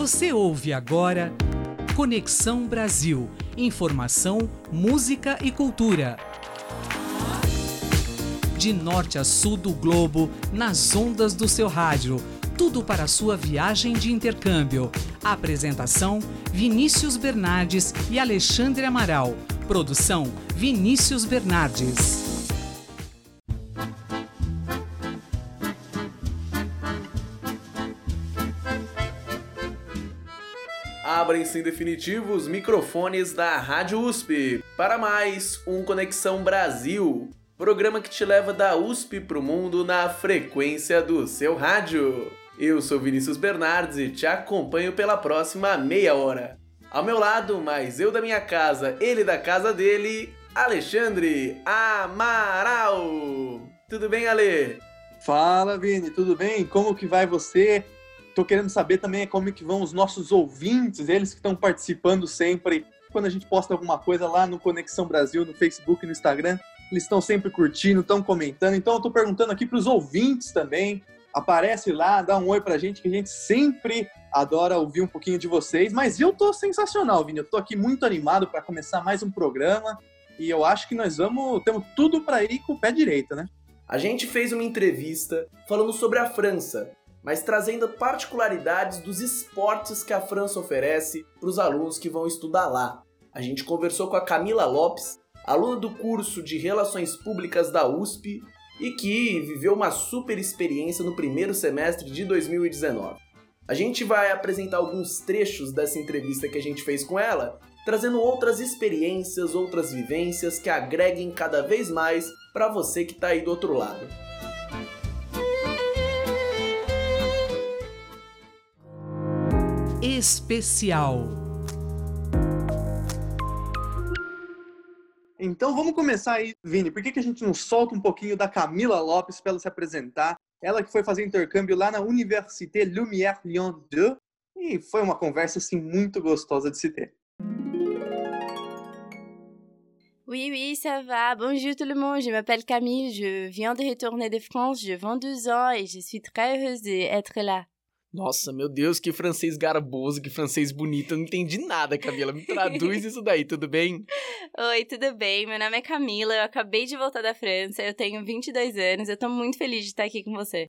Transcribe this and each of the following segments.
Você ouve agora Conexão Brasil. Informação, música e cultura. De norte a sul do globo, nas ondas do seu rádio. Tudo para sua viagem de intercâmbio. Apresentação: Vinícius Bernardes e Alexandre Amaral. Produção: Vinícius Bernardes. Abrem-se em definitivo os microfones da Rádio USP para mais um Conexão Brasil, programa que te leva da USP para o mundo na frequência do seu rádio. Eu sou Vinícius Bernardes e te acompanho pela próxima meia hora. Ao meu lado, mais eu da minha casa, ele da casa dele, Alexandre Amaral. Tudo bem, Ale? Fala, Vini, tudo bem? Como que vai você? Tô querendo saber também como que vão os nossos ouvintes, eles que estão participando sempre. Quando a gente posta alguma coisa lá no Conexão Brasil, no Facebook, no Instagram, eles estão sempre curtindo, estão comentando. Então eu tô perguntando aqui para os ouvintes também. Aparece lá, dá um oi pra gente, que a gente sempre adora ouvir um pouquinho de vocês. Mas eu tô sensacional, Vini. Eu tô aqui muito animado para começar mais um programa. E eu acho que nós vamos, temos tudo para ir com o pé direito, né? A gente fez uma entrevista falando sobre a França, mas trazendo particularidades dos esportes que a França oferece para os alunos que vão estudar lá. A gente conversou com a Camila Lopes, aluna do curso de Relações Públicas da USP e que viveu uma super experiência no primeiro semestre de 2019. A gente vai apresentar alguns trechos dessa entrevista que a gente fez com ela, trazendo outras experiências, outras vivências que agreguem cada vez mais para você que está aí do outro lado. Especial. Então vamos começar aí, Vini. Por que, que a gente não solta um pouquinho da Camila Lopes para ela se apresentar? Ela que foi fazer intercâmbio lá na Université Lumière Lyon 2 e foi uma conversa assim muito gostosa de se ter. Oui, oui, ça va. Bonjour tout le monde, je m'appelle Camille, je viens de retourner de France, j'ai 22 ans et je suis très heureuse d'être là. Nossa, meu Deus, que francês garboso, que francês bonito. Eu não entendi nada, Camila. Me traduz isso daí, tudo bem? Oi, tudo bem? Meu nome é Camila, eu acabei de voltar da França, eu tenho 22 anos, eu tô muito feliz de estar aqui com você.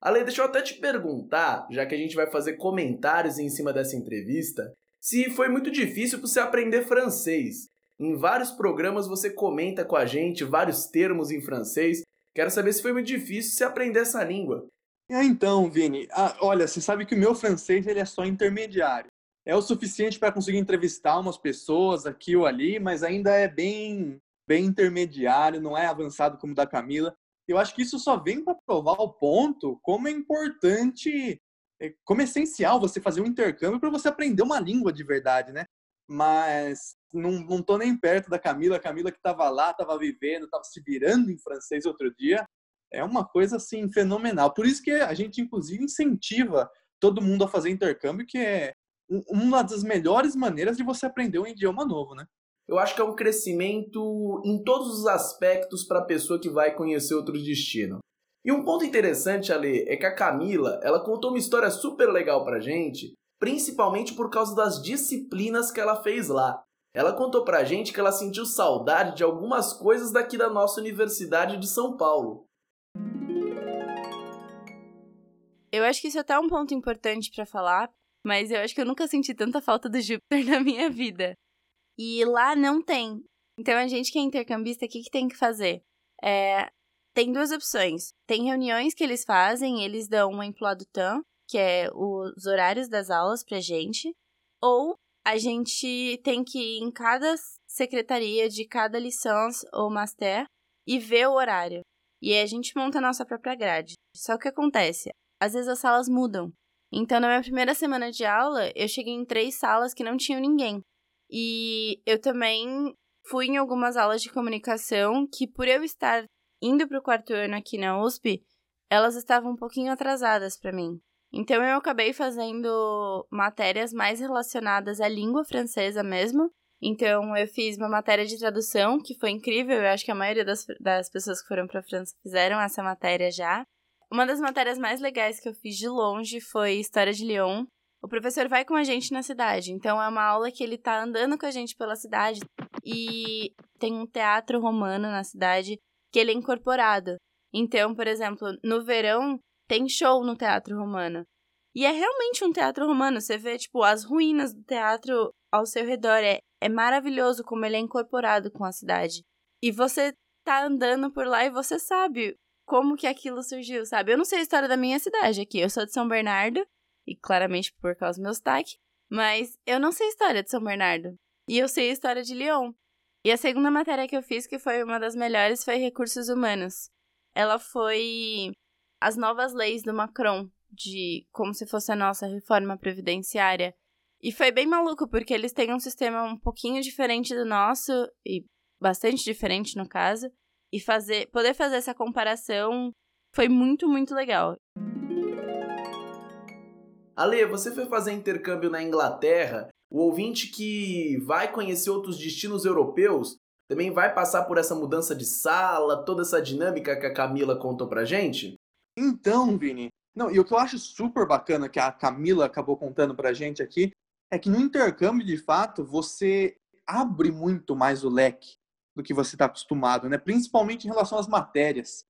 Ale, deixa eu até te perguntar, já que a gente vai fazer comentários em cima dessa entrevista, se foi muito difícil para você aprender francês. Em vários programas você comenta com a gente vários termos em francês. Quero saber se foi muito difícil você aprender essa língua. É, então, Vini, ah, olha, você sabe que o meu francês ele é só intermediário. É o suficiente para conseguir entrevistar umas pessoas aqui ou ali, mas ainda é bem, bem intermediário, não é avançado como o da Camila. Eu acho que isso só vem para provar o ponto como é importante, é, como é essencial você fazer um intercâmbio para você aprender uma língua de verdade, né? Mas não, não tô nem perto da Camila, a Camila que estava lá, estava vivendo, estava se virando em francês outro dia. É uma coisa assim fenomenal. Por isso que a gente inclusive incentiva todo mundo a fazer intercâmbio, que é uma das melhores maneiras de você aprender um idioma novo, né? Eu acho que é um crescimento em todos os aspectos para a pessoa que vai conhecer outro destino. E um ponto interessante, Ale, é que a Camila, ela contou uma história super legal pra gente, principalmente por causa das disciplinas que ela fez lá. Ela contou pra gente que ela sentiu saudade de algumas coisas daqui da nossa Universidade de São Paulo. Eu acho que isso é até um ponto importante para falar, mas eu acho que eu nunca senti tanta falta do Júpiter na minha vida. E lá não tem. Então a gente que é intercambista, o que, que tem que fazer? É, tem duas opções. Tem reuniões que eles fazem, eles dão um emploi du temps, que é os horários das aulas pra gente, ou a gente tem que ir em cada secretaria de cada licença ou master e ver o horário. E aí a gente monta a nossa própria grade. Só que acontece? Às vezes as salas mudam. Então, na minha primeira semana de aula, eu cheguei em três salas que não tinham ninguém. E eu também fui em algumas aulas de comunicação que, por eu estar indo para o quarto ano aqui na USP, elas estavam um pouquinho atrasadas para mim. Então eu acabei fazendo matérias mais relacionadas à língua francesa mesmo. Então eu fiz uma matéria de tradução que foi incrível. Eu acho que a maioria das, das pessoas que foram para a França fizeram essa matéria já. Uma das matérias mais legais que eu fiz de longe foi História de Lyon. O professor vai com a gente na cidade, então é uma aula que ele tá andando com a gente pela cidade e tem um teatro romano na cidade que ele é incorporado. Então, por exemplo, no verão tem show no teatro romano. E é realmente um teatro romano. Você vê, tipo, as ruínas do teatro ao seu redor. É, é maravilhoso como ele é incorporado com a cidade. E você tá andando por lá e você sabe como que aquilo surgiu, sabe? Eu não sei a história da minha cidade aqui. Eu sou de São Bernardo, e claramente por causa do meu sotaque, mas eu não sei a história de São Bernardo. E eu sei a história de Lyon. E a segunda matéria que eu fiz, que foi uma das melhores, foi Recursos Humanos. Ela foi as novas leis do Macron, de como se fosse a nossa reforma previdenciária. E foi bem maluco, porque eles têm um sistema um pouquinho diferente do nosso, e bastante diferente no caso, e fazer, poder fazer essa comparação foi muito, muito legal. Ale, você foi fazer intercâmbio na Inglaterra. O ouvinte que vai conhecer outros destinos europeus também vai passar por essa mudança de sala, toda essa dinâmica que a Camila contou pra gente? Então, Vini, não, e o que eu acho super bacana que a Camila acabou contando pra gente aqui é que no intercâmbio, de fato, você abre muito mais o leque do que você está acostumado, né? Principalmente em relação às matérias.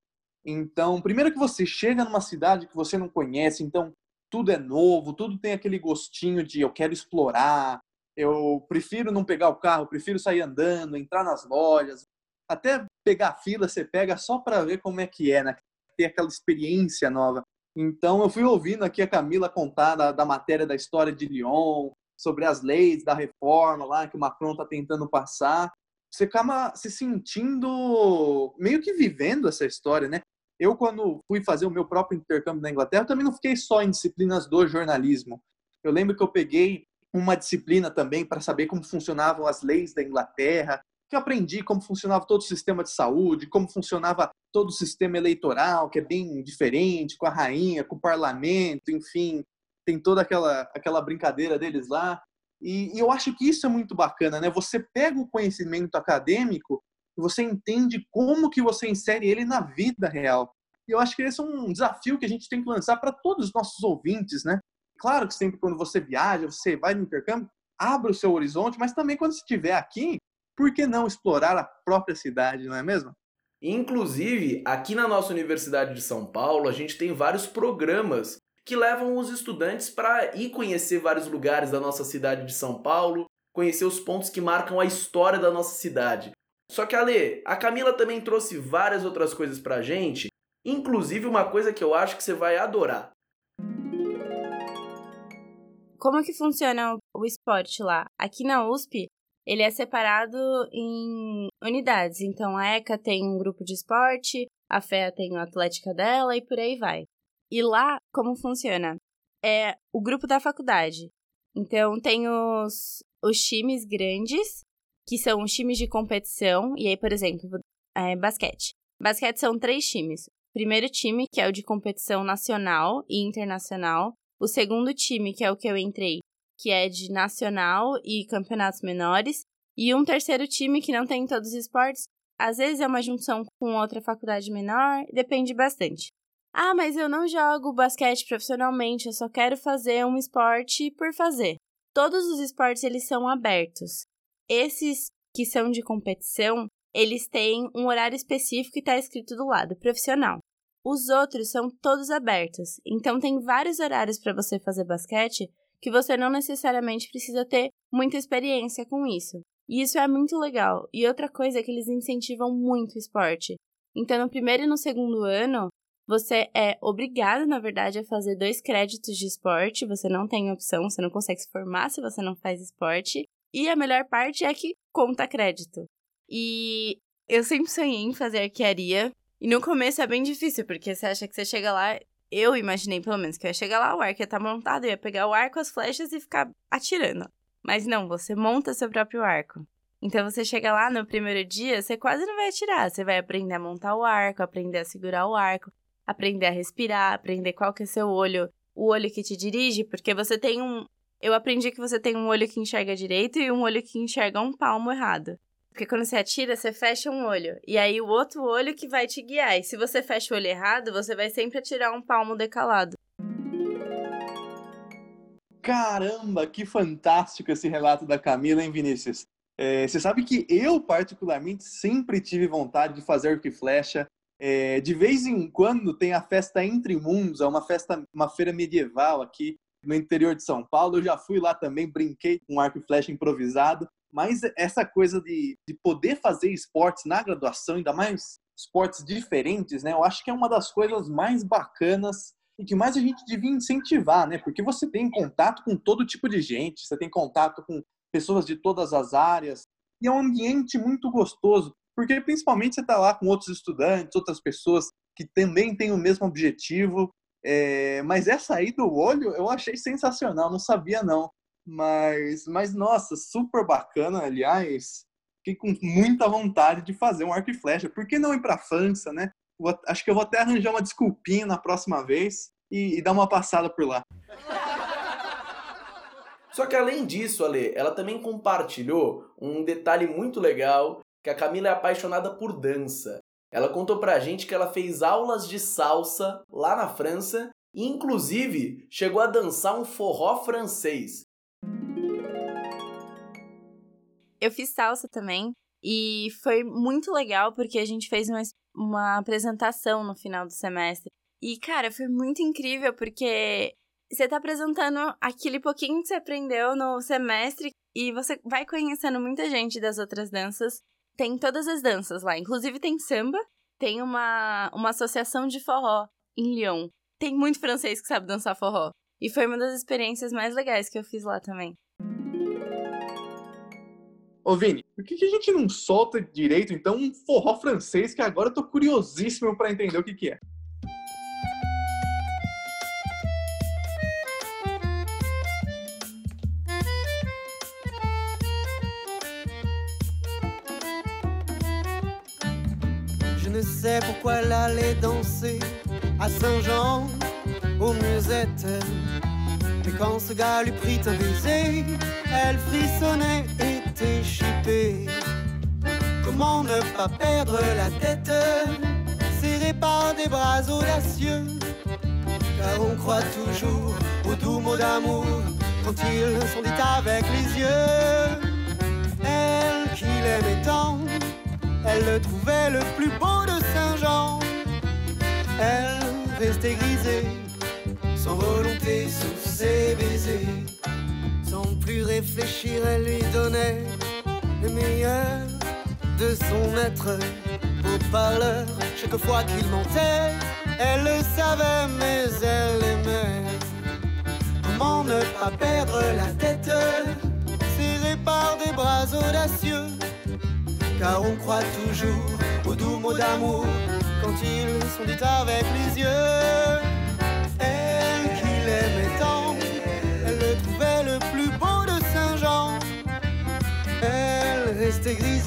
Então, primeiro que você chega numa cidade que você não conhece, então tudo é novo, tudo tem aquele gostinho de eu quero explorar, eu prefiro não pegar o carro, prefiro sair andando, entrar nas lojas, até pegar fila você pega só para ver como é que é, né? Ter aquela experiência nova. Então eu fui ouvindo aqui a Camila contar da, da matéria da história de Lyon, sobre as leis da reforma lá que o Macron está tentando passar. Você acaba se sentindo meio que vivendo essa história, né? Eu, quando fui fazer o meu próprio intercâmbio na Inglaterra, também não fiquei só em disciplinas do jornalismo. Eu lembro que eu peguei uma disciplina também para saber como funcionavam as leis da Inglaterra, que eu aprendi como funcionava todo o sistema de saúde, como funcionava todo o sistema eleitoral, que é bem diferente, com a rainha, com o parlamento, enfim, tem toda aquela, aquela brincadeira deles lá. E, e eu acho que isso é muito bacana, né? Você pega o conhecimento acadêmico você entende como que você insere ele na vida real. E eu acho que esse é um desafio que a gente tem que lançar para todos os nossos ouvintes, né? Claro que sempre quando você viaja, você vai no intercâmbio, abre o seu horizonte, mas também quando você estiver aqui, por que não explorar a própria cidade, não é mesmo? Inclusive, aqui na nossa Universidade de São Paulo, a gente tem vários programas que levam os estudantes para ir conhecer vários lugares da nossa cidade de São Paulo, conhecer os pontos que marcam a história da nossa cidade. Só que, Ale, a Camila também trouxe várias outras coisas pra gente, inclusive uma coisa que eu acho que você vai adorar. Como que funciona o esporte lá? Aqui na USP, ele é separado em unidades. Então, a ECA tem um grupo de esporte, a FEA tem a atlética dela e por aí vai. E lá, como funciona? É o grupo da faculdade. Então, tem os, os times grandes que são os times de competição. E aí, por exemplo, é, basquete. Basquete são três times. O primeiro time, que é o de competição nacional e internacional. O segundo time, que é o que eu entrei, que é de nacional e campeonatos menores. E um terceiro time que não tem todos os esportes. Às vezes é uma junção com outra faculdade menor, depende bastante. Ah, mas eu não jogo basquete profissionalmente, eu só quero fazer um esporte por fazer. Todos os esportes eles são abertos. Esses que são de competição, eles têm um horário específico e está escrito do lado, profissional. Os outros são todos abertos, então tem vários horários para você fazer basquete que você não necessariamente precisa ter muita experiência com isso. E isso é muito legal. E outra coisa é que eles incentivam muito o esporte. Então, no primeiro e no segundo ano, você é obrigado, na verdade, a fazer dois créditos de esporte. Você não tem opção, você não consegue se formar se você não faz esporte. E a melhor parte é que conta crédito. E eu sempre sonhei em fazer arquearia. E no começo é bem difícil, porque você acha que você chega lá. Eu imaginei, pelo menos, que eu ia chegar lá, o arco ia estar tá montado, eu ia pegar o arco, as flechas e ficar atirando. Mas não, você monta seu próprio arco. Então você chega lá no primeiro dia, você quase não vai atirar. Você vai aprender a montar o arco, aprender a segurar o arco, aprender a respirar, aprender qual que é seu olho, o olho que te dirige, porque você tem um, eu aprendi que você tem um olho que enxerga direito e um olho que enxerga um palmo errado. Porque quando você atira, você fecha um olho. E aí o outro olho que vai te guiar. E se você fecha o olho errado, você vai sempre atirar um palmo decalado. Caramba, que fantástico esse relato da Camila, hein, Vinícius? É, você sabe que eu, particularmente, sempre tive vontade de fazer arco e flecha. É, de vez em quando tem a festa Entre Mundos, é uma festa, uma feira medieval aqui no interior de São Paulo. Eu já fui lá também, brinquei com arco e flecha improvisado. Mas essa coisa de, de poder fazer esportes na graduação, ainda mais esportes diferentes, né? Eu acho que é uma das coisas mais bacanas e que mais a gente devia incentivar, né? Porque você tem contato com todo tipo de gente, você tem contato com pessoas de todas as áreas, e é um ambiente muito gostoso, porque principalmente você está lá com outros estudantes, outras pessoas que também têm o mesmo objetivo. É... mas essa aí do olho eu achei sensacional, não sabia não. Mas, mas nossa, super bacana, aliás. Fiquei com muita vontade de fazer um arco e flecha. Por que não ir para a França, né? Vou, acho que eu vou até arranjar uma desculpinha na próxima vez e, e dar uma passada por lá. Só que além disso, Ale, ela também compartilhou um detalhe muito legal, que a Camila é apaixonada por dança. Ela contou pra gente que ela fez aulas de salsa lá na França e inclusive chegou a dançar um forró francês. Eu fiz salsa também e foi muito legal porque a gente fez uma, uma apresentação no final do semestre. E, cara, foi muito incrível porque você tá apresentando aquele pouquinho que você aprendeu no semestre e você vai conhecendo muita gente das outras danças. Tem todas as danças lá, inclusive tem samba, tem uma, uma associação de forró em Lyon. Tem muito francês que sabe dançar forró. E foi uma das experiências mais legais que eu fiz lá também. Ô Vini, por que, que a gente não solta direito então um forró francês que agora eu tô curiosíssimo para entender o que, que é? Je ne sais pourquoi elle allait danser à Saint-Jean, aux musettes. Mais quand ce gars lui prit un baiser, elle frissonnait Comment ne pas perdre la tête, serrée par des bras audacieux Car on croit toujours aux doux mots d'amour quand ils sont dits avec les yeux. Elle qui l'aimait tant, elle le trouvait le plus beau de Saint-Jean. Elle restait grisée, sans volonté sous ses baisers. Sans plus réfléchir, elle lui donnait le meilleur de son être. Au parleur, chaque fois qu'il montait, elle le savait, mais elle aimait. Comment ne pas perdre la tête, serrée par des bras audacieux? Car on croit toujours aux doux mots d'amour quand ils sont dits avec les yeux.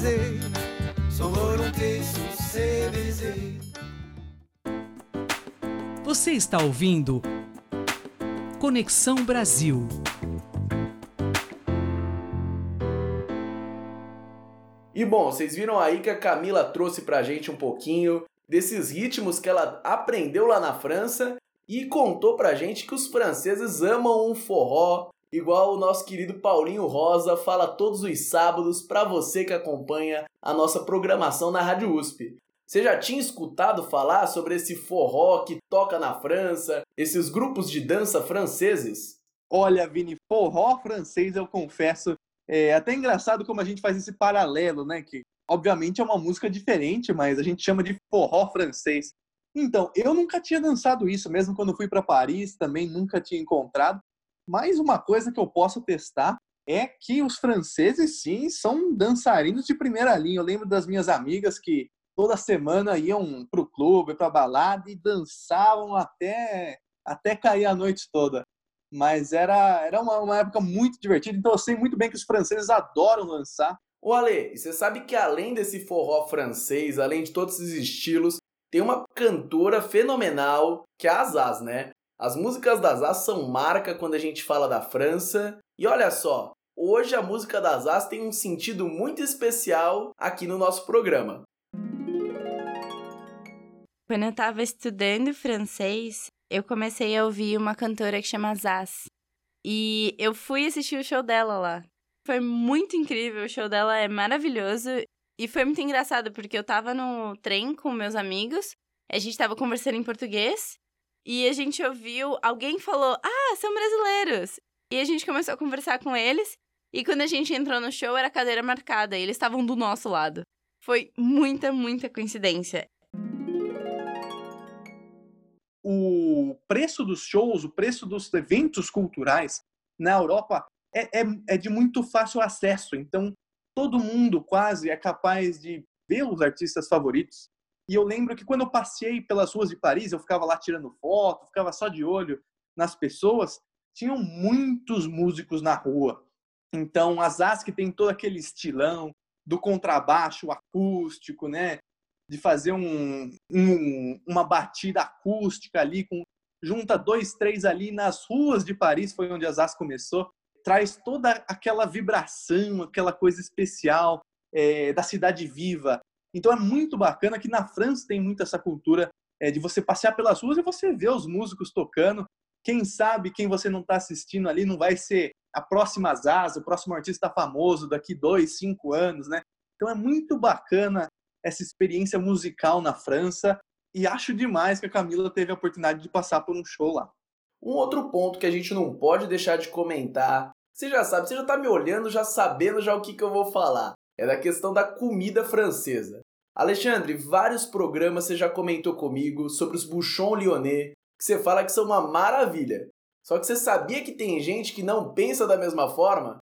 Grisée, sans volonté sous ses baisers. Você está ouvindo Conexão Brasil. E bom, vocês viram aí que a Camila trouxe pra gente um pouquinho desses ritmos que ela aprendeu lá na França e contou pra gente que os franceses amam um forró, igual o nosso querido Paulinho Rosa fala todos os sábados pra você que acompanha a nossa programação na Rádio USP. Você já tinha escutado falar sobre esse forró que toca na França, esses grupos de dança franceses? Olha, Vini, forró francês, eu confesso, é até engraçado como a gente faz esse paralelo, né? Que obviamente é uma música diferente, mas a gente chama de forró francês. Então, eu nunca tinha dançado isso, mesmo quando fui para Paris, também nunca tinha encontrado. Mas uma coisa que eu posso testar é que os franceses, sim, são dançarinos de primeira linha. Eu lembro das minhas amigas que toda semana iam para o clube, para balada e dançavam até, até cair a noite toda mas era, era uma, uma, época muito divertida, então eu sei muito bem que os franceses adoram dançar. Ô Ale, você sabe que além desse forró francês, além de todos esses estilos, tem uma cantora fenomenal que é a Azaz, né? As músicas da Azaz são marca quando a gente fala da França. E olha só, hoje a música das As tem um sentido muito especial aqui no nosso programa. Quando eu estava estudando francês, eu comecei a ouvir uma cantora que chama Zaz. E eu fui assistir o show dela lá. Foi muito incrível, o show dela é maravilhoso. E foi muito engraçado, porque eu tava no trem com meus amigos, a gente tava conversando em português, e a gente ouviu, alguém falou, ah, são brasileiros! E a gente começou a conversar com eles, e quando a gente entrou no show, era cadeira marcada, e eles estavam do nosso lado. Foi muita, muita coincidência. O preço dos shows, o preço dos eventos culturais na Europa é, é, é de muito fácil acesso. Então, todo mundo quase é capaz de ver os artistas favoritos. E eu lembro que quando eu passei pelas ruas de Paris, eu ficava lá tirando foto, ficava só de olho nas pessoas, tinham muitos músicos na rua. Então, as ASC tem todo aquele estilão do contrabaixo acústico, né? De fazer um, um, uma batida acústica ali, com junta dois, três ali nas ruas de Paris, foi onde as ASC começou traz toda aquela vibração, aquela coisa especial é, da cidade viva. Então é muito bacana que na França tem muito essa cultura é, de você passear pelas ruas e você ver os músicos tocando. Quem sabe quem você não está assistindo ali não vai ser a próxima Zaza, o próximo artista famoso daqui dois, cinco anos, né? Então é muito bacana essa experiência musical na França e acho demais que a Camila teve a oportunidade de passar por um show lá. Um outro ponto que a gente não pode deixar de comentar, você já sabe, você já tá me olhando, já sabendo já o que, que eu vou falar, é da questão da comida francesa. Alexandre, vários programas você já comentou comigo sobre os bouchons lyonnais, que você fala que são uma maravilha. Só que você sabia que tem gente que não pensa da mesma forma?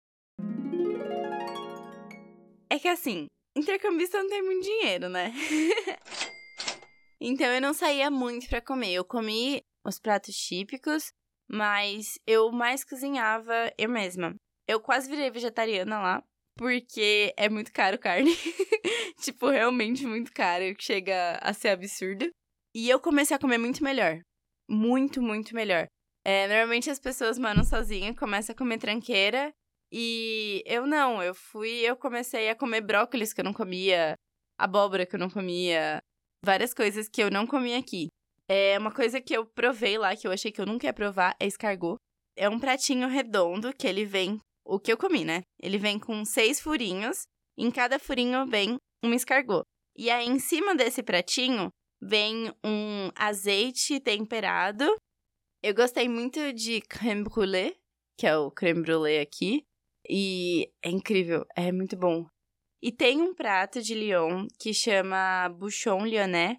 É que assim, intercambista não tem muito dinheiro, né? então eu não saía muito para comer. Eu comi os pratos típicos, mas eu mais cozinhava eu mesma. Eu quase virei vegetariana lá, porque é muito caro carne. tipo, realmente muito caro, chega a ser absurdo. E eu comecei a comer muito melhor. Muito, muito melhor. É, normalmente as pessoas moram sozinhas, começam a comer tranqueira. E eu não, eu fui, eu comecei a comer brócolis que eu não comia, abóbora que eu não comia, várias coisas que eu não comia aqui. É uma coisa que eu provei lá, que eu achei que eu nunca ia provar, é escargot. É um pratinho redondo que ele vem. O que eu comi, né? Ele vem com seis furinhos. Em cada furinho vem um escargot. E aí, em cima desse pratinho, vem um azeite temperado. Eu gostei muito de creme brulee, que é o creme brulee aqui. E é incrível, é muito bom. E tem um prato de Lyon que chama Bouchon Lyonnais.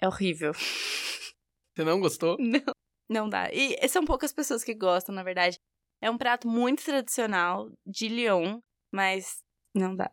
É horrível. Você não gostou? Não, não dá. E são poucas pessoas que gostam, na verdade. É um prato muito tradicional de Lyon, mas não dá.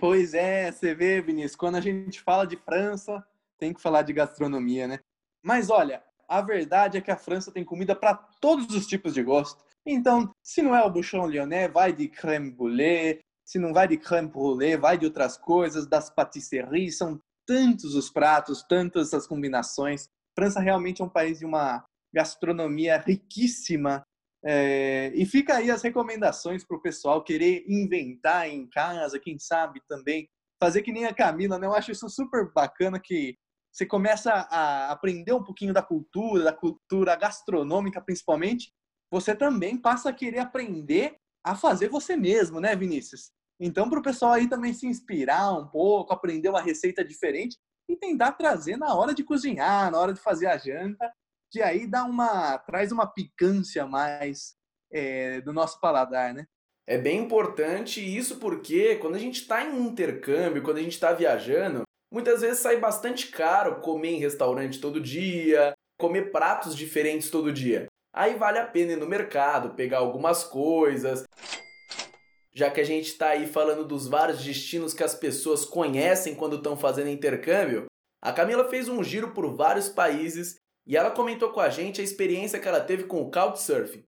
Pois é, você vê, Vinícius, quando a gente fala de França, tem que falar de gastronomia, né? Mas olha, a verdade é que a França tem comida para todos os tipos de gosto. Então, se não é o bouchon lyonnais, vai de crème brûlée. Se não vai de crème brûlée, vai de outras coisas, das patisseries. São tantos os pratos, tantas as combinações. França realmente é um país de uma gastronomia riquíssima. É, e fica aí as recomendações para o pessoal querer inventar em casa, quem sabe também fazer que nem a Camila, né? Eu acho isso super bacana que você começa a aprender um pouquinho da cultura, da cultura gastronômica principalmente, você também passa a querer aprender a fazer você mesmo, né, Vinícius? Então, para o pessoal aí também se inspirar um pouco, aprender uma receita diferente e tentar trazer na hora de cozinhar, na hora de fazer a janta, que aí dá uma traz uma picância mais é, do nosso paladar, né? É bem importante isso porque quando a gente está em intercâmbio, quando a gente está viajando, muitas vezes sai bastante caro comer em restaurante todo dia, comer pratos diferentes todo dia. Aí vale a pena ir no mercado, pegar algumas coisas, já que a gente está aí falando dos vários destinos que as pessoas conhecem quando estão fazendo intercâmbio, a Camila fez um giro por vários países e ela comentou com a gente a experiência que ela teve com o Couchsurfing.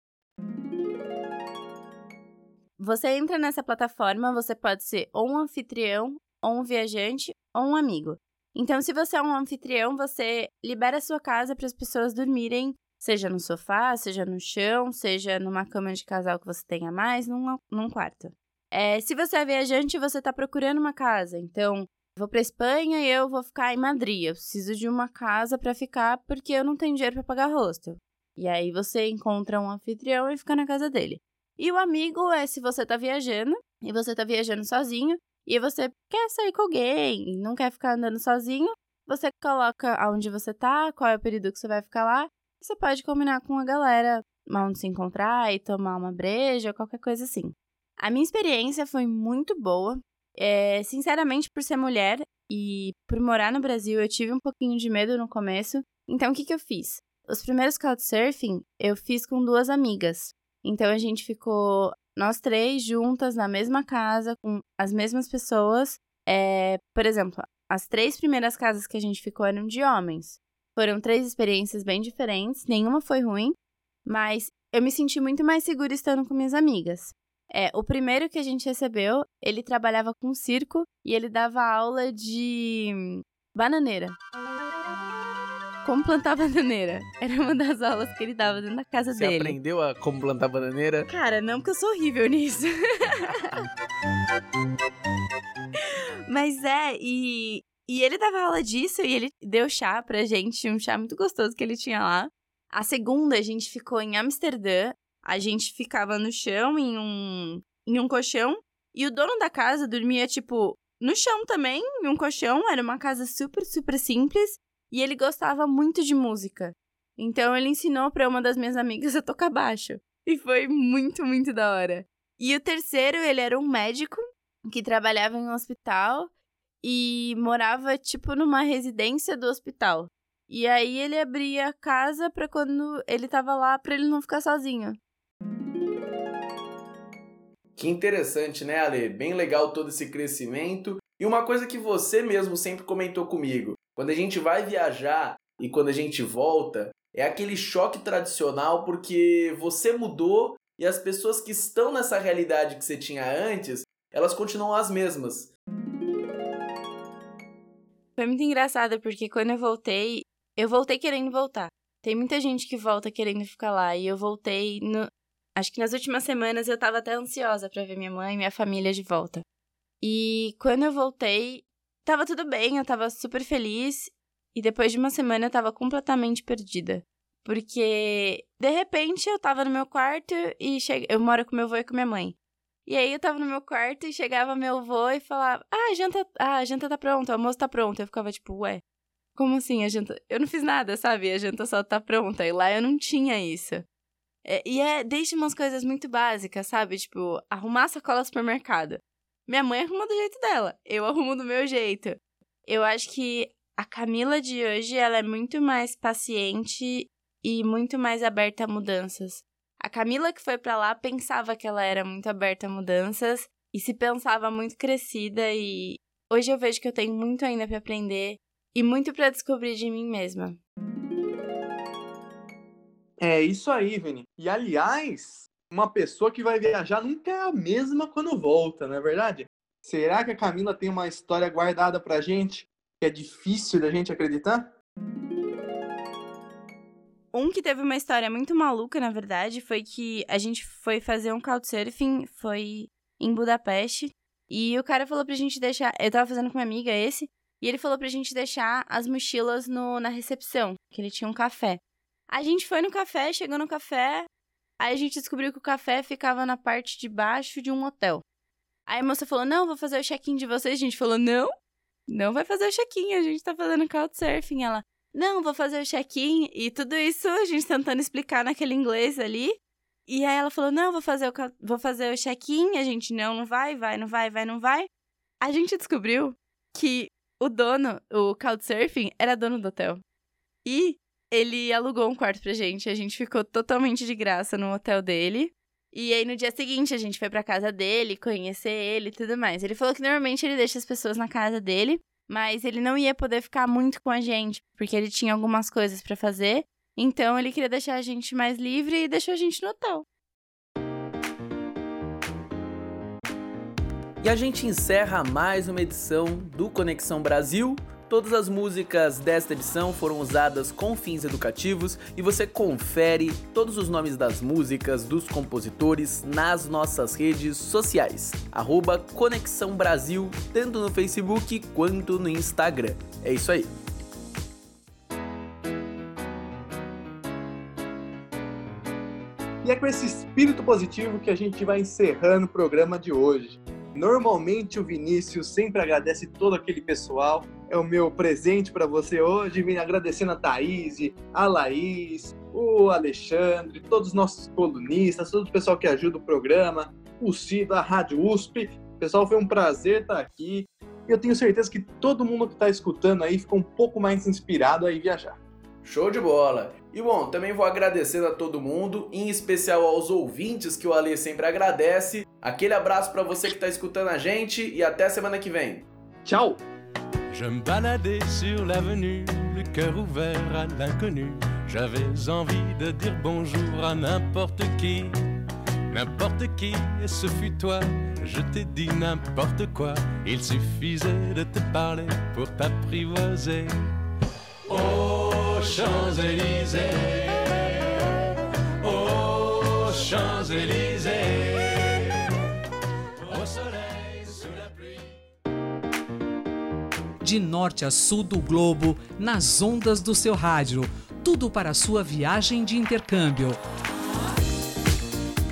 Você entra nessa plataforma, você pode ser ou um anfitrião, ou um viajante, ou um amigo. Então, se você é um anfitrião, você libera a sua casa para as pessoas dormirem Seja no sofá, seja no chão, seja numa cama de casal que você tenha mais, num, num quarto. É, se você é viajante, você está procurando uma casa. Então, vou para Espanha e eu vou ficar em Madrid. Eu preciso de uma casa para ficar porque eu não tenho dinheiro para pagar hostel. E aí você encontra um anfitrião e fica na casa dele. E o amigo é se você tá viajando e você tá viajando sozinho e você quer sair com alguém não quer ficar andando sozinho, você coloca aonde você tá, qual é o período que você vai ficar lá, você pode combinar com a galera onde se encontrar e tomar uma breja qualquer coisa assim. A minha experiência foi muito boa. É, sinceramente, por ser mulher e por morar no Brasil, eu tive um pouquinho de medo no começo. Então, o que, que eu fiz? Os primeiros Couchsurfing eu fiz com duas amigas. Então, a gente ficou nós três juntas na mesma casa, com as mesmas pessoas. É, por exemplo, as três primeiras casas que a gente ficou eram de homens. Foram três experiências bem diferentes, nenhuma foi ruim, mas eu me senti muito mais segura estando com minhas amigas. É, o primeiro que a gente recebeu, ele trabalhava com circo e ele dava aula de bananeira. Como plantar bananeira. Era uma das aulas que ele dava dentro da casa Você dele. aprendeu a como plantar bananeira? Cara, não, porque eu sou horrível nisso. Mas é, e, e ele dava aula disso e ele deu chá pra gente, um chá muito gostoso que ele tinha lá. A segunda, a gente ficou em Amsterdã. A gente ficava no chão, em um, em um colchão. E o dono da casa dormia, tipo, no chão também, em um colchão. Era uma casa super, super simples. E ele gostava muito de música. Então ele ensinou para uma das minhas amigas a tocar baixo. E foi muito, muito da hora. E o terceiro, ele era um médico que trabalhava em um hospital e morava tipo numa residência do hospital. E aí ele abria a casa para quando ele tava lá para ele não ficar sozinho. Que interessante, né, Ale? Bem legal todo esse crescimento. E uma coisa que você mesmo sempre comentou comigo: quando a gente vai viajar e quando a gente volta, é aquele choque tradicional porque você mudou e as pessoas que estão nessa realidade que você tinha antes, elas continuam as mesmas. Foi muito engraçado porque quando eu voltei, eu voltei querendo voltar. Tem muita gente que volta querendo ficar lá e eu voltei no... acho que nas últimas semanas eu tava até ansiosa para ver minha mãe e minha família de volta. E quando eu voltei, tava tudo bem, eu tava super feliz e depois de uma semana eu tava completamente perdida. Porque, de repente, eu tava no meu quarto e che... eu moro com meu avô e com minha mãe. E aí eu tava no meu quarto e chegava meu avô e falava: Ah, a janta, ah, a janta tá pronta, o almoço tá pronto. Eu ficava tipo, ué, como assim a janta? Eu não fiz nada, sabe? A janta só tá pronta. E lá eu não tinha isso. É, e é desde umas coisas muito básicas, sabe? Tipo, arrumar a sacola no supermercado. Minha mãe arruma do jeito dela, eu arrumo do meu jeito. Eu acho que a Camila de hoje, ela é muito mais paciente e muito mais aberta a mudanças. A Camila que foi para lá pensava que ela era muito aberta a mudanças e se pensava muito crescida e hoje eu vejo que eu tenho muito ainda para aprender e muito para descobrir de mim mesma. É isso aí, Vini. E aliás, uma pessoa que vai viajar nunca é a mesma quando volta, não é verdade? Será que a Camila tem uma história guardada pra gente que é difícil da gente acreditar? Um que teve uma história muito maluca, na verdade, foi que a gente foi fazer um couchsurfing, foi em Budapeste, e o cara falou pra gente deixar. Eu tava fazendo com uma amiga esse, e ele falou pra gente deixar as mochilas no, na recepção, que ele tinha um café. A gente foi no café, chegou no café, aí a gente descobriu que o café ficava na parte de baixo de um hotel. Aí a moça falou: Não, vou fazer o check-in de vocês. A gente falou: Não, não vai fazer o check-in, a gente tá fazendo couchsurfing. Ela: Não, vou fazer o check-in. E tudo isso a gente tentando explicar naquele inglês ali. E aí ela falou: Não, vou fazer o, vou fazer o check-in. A gente: Não, não vai, vai, não vai, vai, não vai. A gente descobriu que o dono, o Couchsurfing, era dono do hotel. E ele alugou um quarto pra gente. A gente ficou totalmente de graça no hotel dele. E aí, no dia seguinte, a gente foi pra casa dele, conhecer ele e tudo mais. Ele falou que normalmente ele deixa as pessoas na casa dele, mas ele não ia poder ficar muito com a gente, porque ele tinha algumas coisas para fazer. Então, ele queria deixar a gente mais livre e deixou a gente no hotel. E a gente encerra mais uma edição do Conexão Brasil Todas as músicas desta edição foram usadas com fins educativos e você confere todos os nomes das músicas dos compositores nas nossas redes sociais. Arroba Conexão Brasil, tanto no Facebook quanto no Instagram. É isso aí. E é com esse espírito positivo que a gente vai encerrando o programa de hoje. Normalmente o Vinícius sempre agradece todo aquele pessoal. É o meu presente para você hoje. Vim agradecendo a Thaís, a Laís, o Alexandre, todos os nossos colunistas, todo o pessoal que ajuda o programa, o Cido, a Rádio USP. Pessoal, foi um prazer estar aqui. E eu tenho certeza que todo mundo que está escutando aí ficou um pouco mais inspirado a ir viajar. Show de bola! E bom, também vou agradecendo a todo mundo, em especial aos ouvintes que o Ale sempre agradece. Aquele abraço para você que está escutando a gente e até semana que vem. Tchau! Je me baladais sur l'avenue, le cœur ouvert à l'inconnu. J'avais envie de dire bonjour à n'importe qui, n'importe qui, et ce fut toi. Je t'ai dit n'importe quoi, il suffisait de te parler pour t'apprivoiser. Aux Champs-Élysées, aux Champs-Élysées, au soleil, sous la pluie. De norte a sul do globo, nas ondas do seu rádio. Tudo para sua viagem de intercâmbio.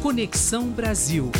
Conexão Brasil.